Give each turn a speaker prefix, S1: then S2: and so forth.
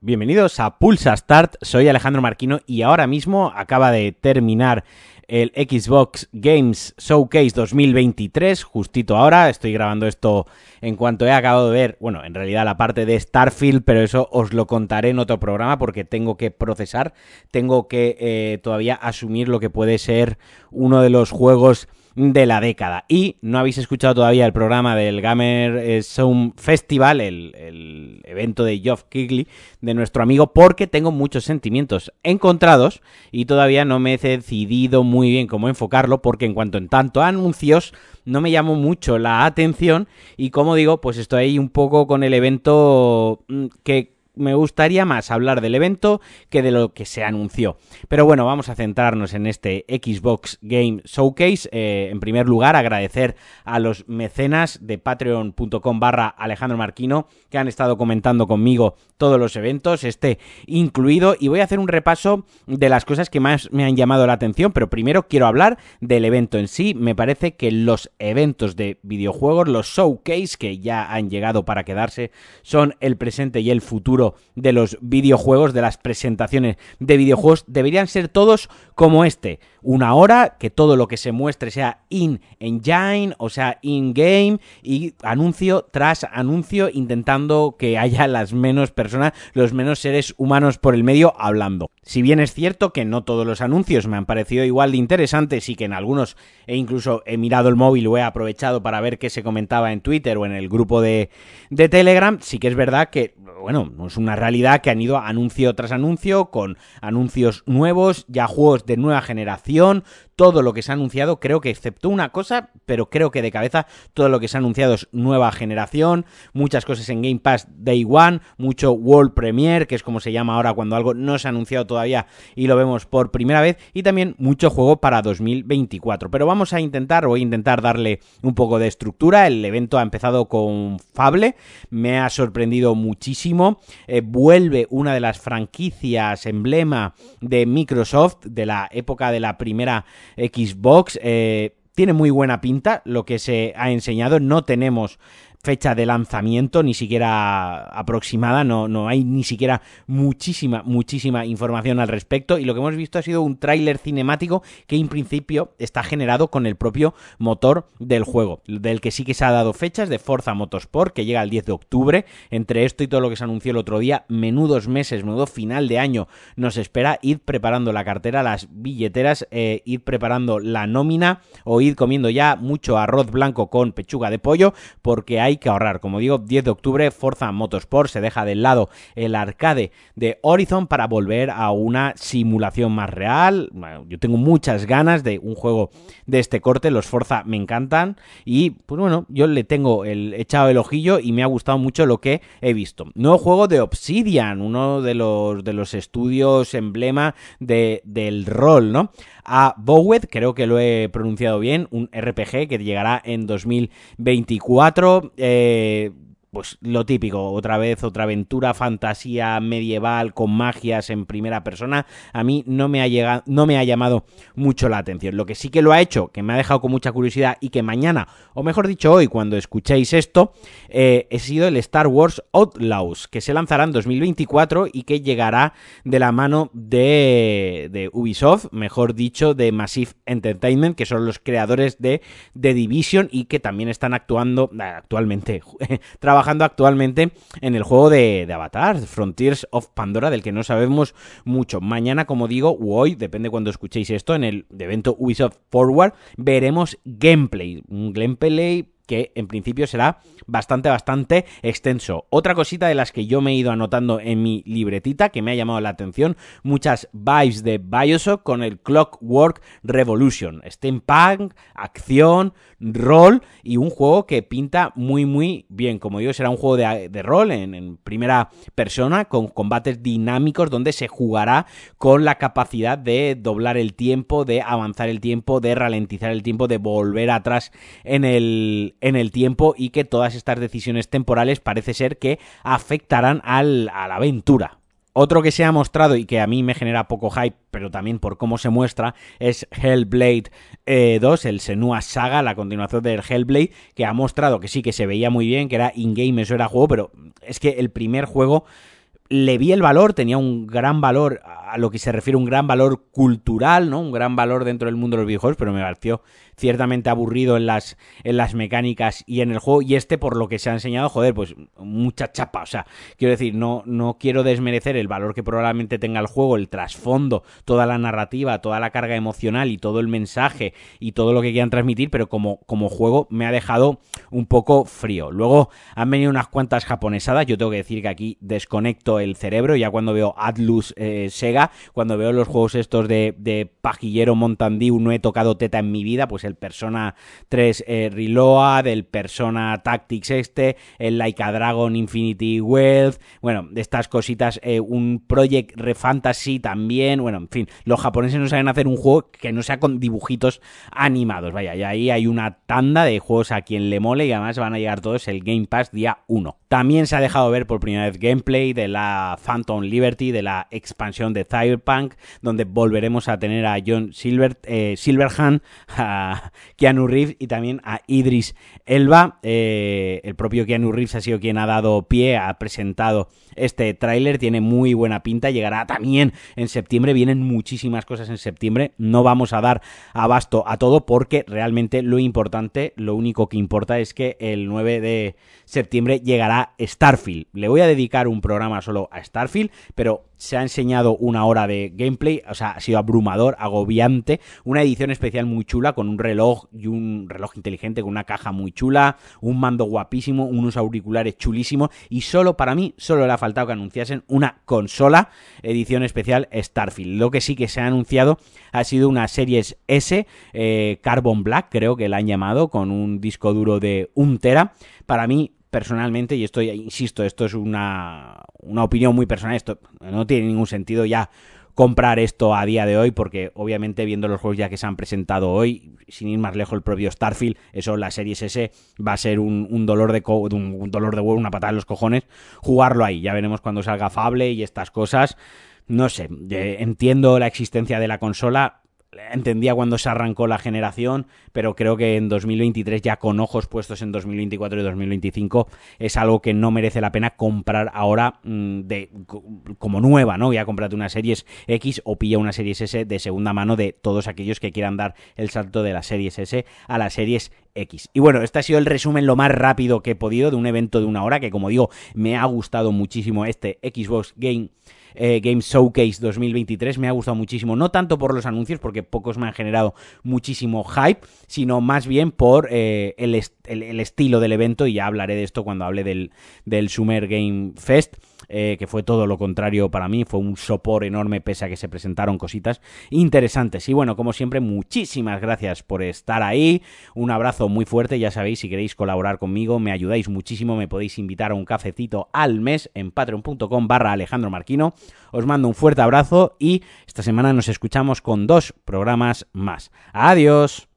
S1: Bienvenidos a Pulsa Start, soy Alejandro Marquino y ahora mismo acaba de terminar el Xbox Games Showcase 2023, justito ahora, estoy grabando esto en cuanto he acabado de ver, bueno, en realidad la parte de Starfield, pero eso os lo contaré en otro programa porque tengo que procesar, tengo que eh, todavía asumir lo que puede ser uno de los juegos de la década. Y no habéis escuchado todavía el programa del Gamer eh, Sound Festival, el, evento de Geoff Kigley, de nuestro amigo, porque tengo muchos sentimientos encontrados y todavía no me he decidido muy bien cómo enfocarlo, porque en cuanto en tanto anuncios no me llamó mucho la atención y como digo, pues estoy ahí un poco con el evento mm, que me gustaría más hablar del evento que de lo que se anunció. Pero bueno, vamos a centrarnos en este Xbox Game Showcase. Eh, en primer lugar, agradecer a los mecenas de patreon.com barra Alejandro Marquino que han estado comentando conmigo todos los eventos, este incluido, y voy a hacer un repaso de las cosas que más me han llamado la atención, pero primero quiero hablar del evento en sí. Me parece que los eventos de videojuegos, los showcase que ya han llegado para quedarse, son el presente y el futuro de los videojuegos, de las presentaciones de videojuegos, deberían ser todos como este. Una hora, que todo lo que se muestre sea in-engine, o sea, in-game, y anuncio tras anuncio, intentando que haya las menos personas, los menos seres humanos por el medio hablando. Si bien es cierto que no todos los anuncios me han parecido igual de interesantes y que en algunos he incluso he mirado el móvil o he aprovechado para ver qué se comentaba en Twitter o en el grupo de, de Telegram, sí que es verdad que bueno, es una realidad que han ido anuncio tras anuncio, con anuncios nuevos, ya juegos de nueva generación, todo lo que se ha anunciado, creo que excepto una cosa, pero creo que de cabeza todo lo que se ha anunciado es nueva generación, muchas cosas en Game Pass Day One, mucho World Premiere, que es como se llama ahora cuando algo no se ha anunciado todavía y lo vemos por primera vez, y también mucho juego para 2024. Pero vamos a intentar, voy a intentar darle un poco de estructura, el evento ha empezado con Fable, me ha sorprendido muchísimo, eh, vuelve una de las franquicias emblema de Microsoft de la época de la primera Xbox. Eh, tiene muy buena pinta lo que se ha enseñado. No tenemos fecha de lanzamiento ni siquiera aproximada, no, no hay ni siquiera muchísima, muchísima información al respecto. Y lo que hemos visto ha sido un tráiler cinemático que en principio está generado con el propio motor del juego, del que sí que se ha dado fechas de Forza Motorsport que llega el 10 de octubre, entre esto y todo lo que se anunció el otro día, menudos meses, menudo final de año nos espera, ir preparando la cartera, las billeteras, eh, ir preparando la nómina o ir comiendo ya mucho arroz blanco con pechuga de pollo porque hay hay que ahorrar. Como digo, 10 de octubre, Forza Motorsport se deja de lado el arcade de Horizon para volver a una simulación más real. yo tengo muchas ganas de un juego de este corte, los Forza me encantan y pues bueno, yo le tengo echado el ojillo y me ha gustado mucho lo que he visto. Nuevo juego de Obsidian, uno de los de los estudios emblema de, del rol, ¿no? A Bowed, creo que lo he pronunciado bien, un RPG que llegará en 2024 eh, pues lo típico, otra vez otra aventura, fantasía medieval con magias en primera persona, a mí no me ha llegado, no me ha llamado mucho la atención. Lo que sí que lo ha hecho, que me ha dejado con mucha curiosidad y que mañana, o mejor dicho hoy, cuando escuchéis esto, eh, he sido el Star Wars Outlaws, que se lanzará en 2024 y que llegará de la mano de, de Ubisoft, mejor dicho, de Massive Entertainment, que son los creadores de The Division y que también están actuando actualmente, trabajando trabajando actualmente en el juego de, Avatar, Frontiers of Pandora, del que no sabemos mucho. Mañana, como digo, o hoy, depende cuando escuchéis esto, en el evento Ubisoft Forward, veremos gameplay. Un gameplay que en principio será bastante, bastante extenso. Otra cosita de las que yo me he ido anotando en mi libretita que me ha llamado la atención, muchas vibes de Bioshock con el Clockwork Revolution, steampunk, acción, rol y un juego que pinta muy, muy bien. Como digo, será un juego de, rol en, en primera persona con combates dinámicos donde se jugará con la capacidad de doblar el tiempo, de avanzar el tiempo, de ralentizar el tiempo, de volver atrás en el, en el tiempo y que todas estas decisiones temporales parece ser que afectarán al, a la aventura. Otro que se ha mostrado y que a mí me genera poco hype, pero también por cómo se muestra, es Hellblade 2, eh, el Senua Saga, la continuación del Hellblade, que ha mostrado que sí que se veía muy bien, que era in-game, eso era juego, pero es que el primer juego le vi el valor, tenía un gran valor a lo que se refiere un gran valor cultural, ¿no? Un gran valor dentro del mundo de los videojuegos, pero me pareció ciertamente aburrido en las, en las mecánicas y en el juego. Y este, por lo que se ha enseñado, joder, pues mucha chapa. O sea, quiero decir, no, no quiero desmerecer el valor que probablemente tenga el juego, el trasfondo, toda la narrativa, toda la carga emocional y todo el mensaje y todo lo que quieran transmitir, pero como, como juego me ha dejado un poco frío. Luego han venido unas cuantas japonesadas. Yo tengo que decir que aquí desconecto el cerebro ya cuando veo Atlus eh, Sega, cuando veo los juegos estos de, de pajillero Montandiu, no he tocado teta en mi vida, pues el Persona 3 eh, Reload, el Persona Tactics este, el Laika Dragon Infinity Wealth, bueno, de estas cositas, eh, un Project Refantasy también, bueno, en fin, los japoneses no saben hacer un juego que no sea con dibujitos animados, vaya, y ahí hay una tanda de juegos a quien le mole y además van a llegar todos el Game Pass día 1. También se ha dejado ver por primera vez gameplay de la Phantom Liberty, de la expansión de Cyberpunk, donde volveremos a tener a John Silver, eh, Silverhand, a Keanu Reeves y también a Idris Elba. Eh, el propio Keanu Reeves ha sido quien ha dado pie, ha presentado este tráiler, tiene muy buena pinta, llegará también en septiembre, vienen muchísimas cosas en septiembre, no vamos a dar abasto a todo porque realmente lo importante, lo único que importa es que el 9 de septiembre llegará Starfield. Le voy a dedicar un programa solo a Starfield, pero se ha enseñado una hora de gameplay, o sea, ha sido abrumador, agobiante, una edición especial muy chula con un reloj y un reloj inteligente con una caja muy chula, un mando guapísimo, unos auriculares chulísimos y solo para mí, solo le ha faltado que anunciasen una consola edición especial Starfield. Lo que sí que se ha anunciado ha sido una Series S eh, Carbon Black, creo que la han llamado, con un disco duro de 1 tera. Para mí, personalmente, y esto, insisto, esto es una, una opinión muy personal, esto no tiene ningún sentido ya comprar esto a día de hoy, porque obviamente viendo los juegos ya que se han presentado hoy, sin ir más lejos el propio Starfield, eso la Series S va a ser un, dolor de un, dolor de huevo, una patada en los cojones, jugarlo ahí, ya veremos cuando salga Fable y estas cosas. No sé, entiendo la existencia de la consola, entendía cuando se arrancó la generación, pero creo que en 2023 ya con ojos puestos en 2024 y 2025 es algo que no merece la pena comprar ahora mm, de como nueva, ¿no? Ya comprate una Series X o pilla una Series S de segunda mano de todos aquellos que quieran dar el salto de la Series S a la Series X. Y bueno, este ha sido el resumen lo más rápido que he podido de un evento de una hora que como digo, me ha gustado muchísimo este Xbox Game eh, Game Showcase 2023. Me ha gustado muchísimo, no tanto por los anuncios, porque pocos me han generado muchísimo hype, sino más bien por eh, el, estilo del evento, y ya hablaré de esto cuando hable del, del Summer Game Fest. Eh, que fue todo lo contrario para mí, fue un sopor enorme pese a que se presentaron cositas interesantes. Y bueno, como siempre, muchísimas gracias por estar ahí, un abrazo muy fuerte, ya sabéis, si queréis colaborar conmigo, me ayudáis muchísimo, me podéis invitar a un cafecito al mes en patreon.com barra Alejandro Marquino. Os mando un fuerte abrazo y esta semana nos escuchamos con dos programas más. Adiós.